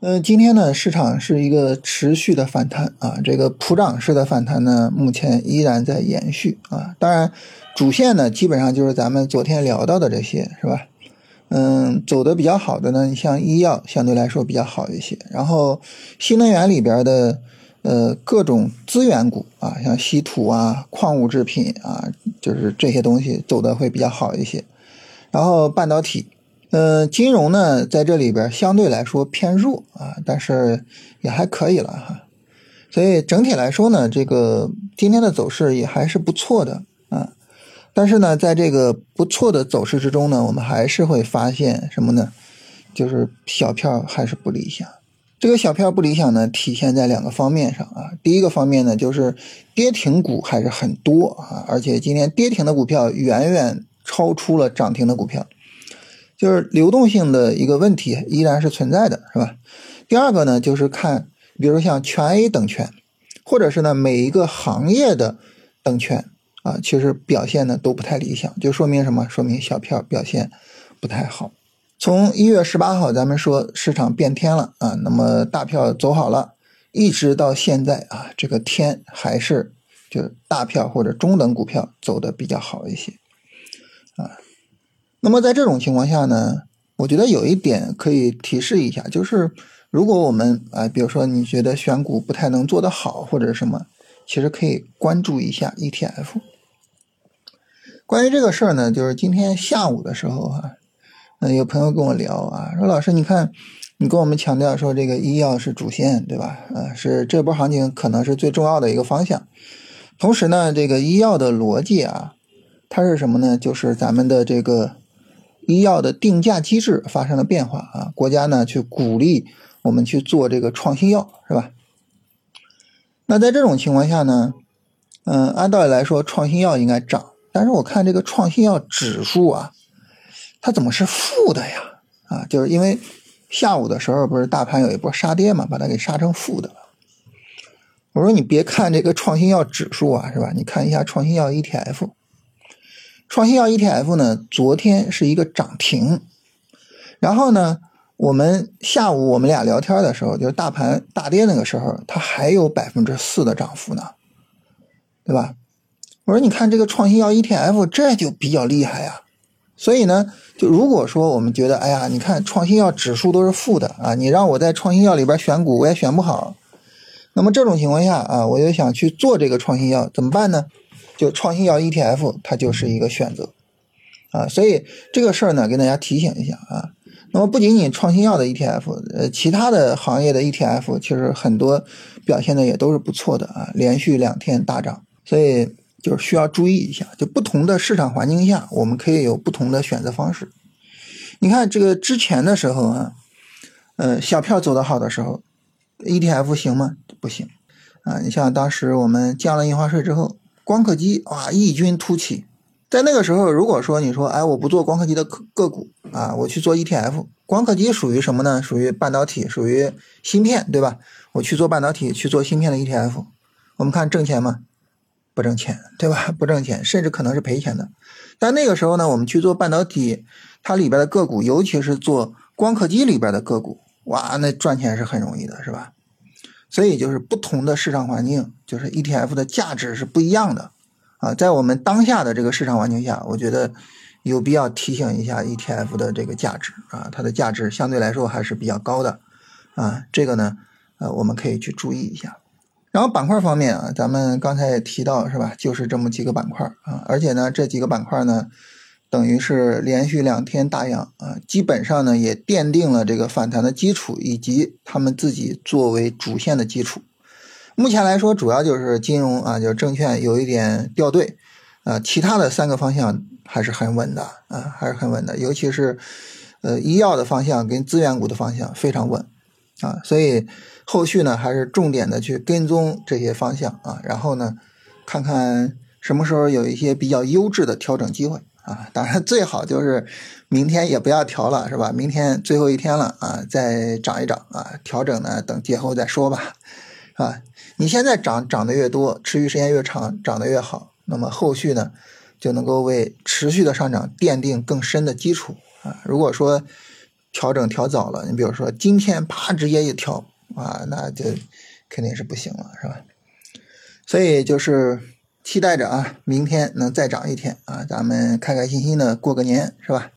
呃，今天呢，市场是一个持续的反弹啊，这个普涨式的反弹呢，目前依然在延续啊。当然，主线呢，基本上就是咱们昨天聊到的这些，是吧？嗯，走的比较好的呢，像医药相对来说比较好一些，然后新能源里边的呃各种资源股啊，像稀土啊、矿物制品啊，就是这些东西走的会比较好一些，然后半导体。呃，金融呢，在这里边相对来说偏弱啊，但是也还可以了哈。所以整体来说呢，这个今天的走势也还是不错的啊。但是呢，在这个不错的走势之中呢，我们还是会发现什么呢？就是小票还是不理想。这个小票不理想呢，体现在两个方面上啊。第一个方面呢，就是跌停股还是很多啊，而且今天跌停的股票远远超出了涨停的股票。就是流动性的一个问题依然是存在的，是吧？第二个呢，就是看，比如像全 A 等权，或者是呢每一个行业的等权啊，其实表现呢都不太理想，就说明什么？说明小票表现不太好。从一月十八号咱们说市场变天了啊，那么大票走好了，一直到现在啊，这个天还是就大票或者中等股票走的比较好一些啊。那么在这种情况下呢，我觉得有一点可以提示一下，就是如果我们啊，比如说你觉得选股不太能做得好或者什么，其实可以关注一下 ETF。关于这个事儿呢，就是今天下午的时候哈，嗯，有朋友跟我聊啊，说老师，你看你跟我们强调说这个医药是主线，对吧？呃，是这波行情可能是最重要的一个方向。同时呢，这个医药的逻辑啊，它是什么呢？就是咱们的这个。医药的定价机制发生了变化啊，国家呢去鼓励我们去做这个创新药，是吧？那在这种情况下呢，嗯，按道理来说创新药应该涨，但是我看这个创新药指数啊，它怎么是负的呀？啊，就是因为下午的时候不是大盘有一波杀跌嘛，把它给杀成负的了。我说你别看这个创新药指数啊，是吧？你看一下创新药 ETF。创新药 ETF 呢，昨天是一个涨停，然后呢，我们下午我们俩聊天的时候，就是大盘大跌那个时候，它还有百分之四的涨幅呢，对吧？我说你看这个创新药 ETF，这就比较厉害呀。所以呢，就如果说我们觉得，哎呀，你看创新药指数都是负的啊，你让我在创新药里边选股，我也选不好。那么这种情况下啊，我就想去做这个创新药，怎么办呢？就创新药 ETF，它就是一个选择，啊，所以这个事儿呢，跟大家提醒一下啊。那么不仅仅创新药的 ETF，呃，其他的行业的 ETF，其实很多表现的也都是不错的啊，连续两天大涨，所以就是需要注意一下，就不同的市场环境下，我们可以有不同的选择方式。你看这个之前的时候啊，呃，小票走得好的时候，ETF 行吗？不行啊。你像当时我们降了印花税之后。光刻机哇，异军突起，在那个时候，如果说你说，哎，我不做光刻机的个股啊，我去做 ETF，光刻机属于什么呢？属于半导体，属于芯片，对吧？我去做半导体，去做芯片的 ETF，我们看挣钱吗？不挣钱，对吧？不挣钱，甚至可能是赔钱的。但那个时候呢，我们去做半导体，它里边的个股，尤其是做光刻机里边的个股，哇，那赚钱是很容易的，是吧？所以就是不同的市场环境，就是 ETF 的价值是不一样的，啊，在我们当下的这个市场环境下，我觉得有必要提醒一下 ETF 的这个价值啊，它的价值相对来说还是比较高的，啊，这个呢，呃，我们可以去注意一下。然后板块方面啊，咱们刚才也提到是吧，就是这么几个板块啊，而且呢，这几个板块呢。等于是连续两天大阳啊，基本上呢也奠定了这个反弹的基础，以及他们自己作为主线的基础。目前来说，主要就是金融啊，就是证券有一点掉队啊，其他的三个方向还是很稳的啊，还是很稳的。尤其是呃医药的方向跟资源股的方向非常稳啊，所以后续呢还是重点的去跟踪这些方向啊，然后呢看看什么时候有一些比较优质的调整机会。啊，当然最好就是明天也不要调了，是吧？明天最后一天了啊，再涨一涨啊，调整呢等节后再说吧，是吧？你现在涨涨得越多，持续时间越长，涨得越好，那么后续呢就能够为持续的上涨奠定更深的基础啊。如果说调整调早了，你比如说今天啪直接一调啊，那就肯定是不行了，是吧？所以就是期待着啊，明天能再涨一天啊，咱们开开心心的过个年，是吧？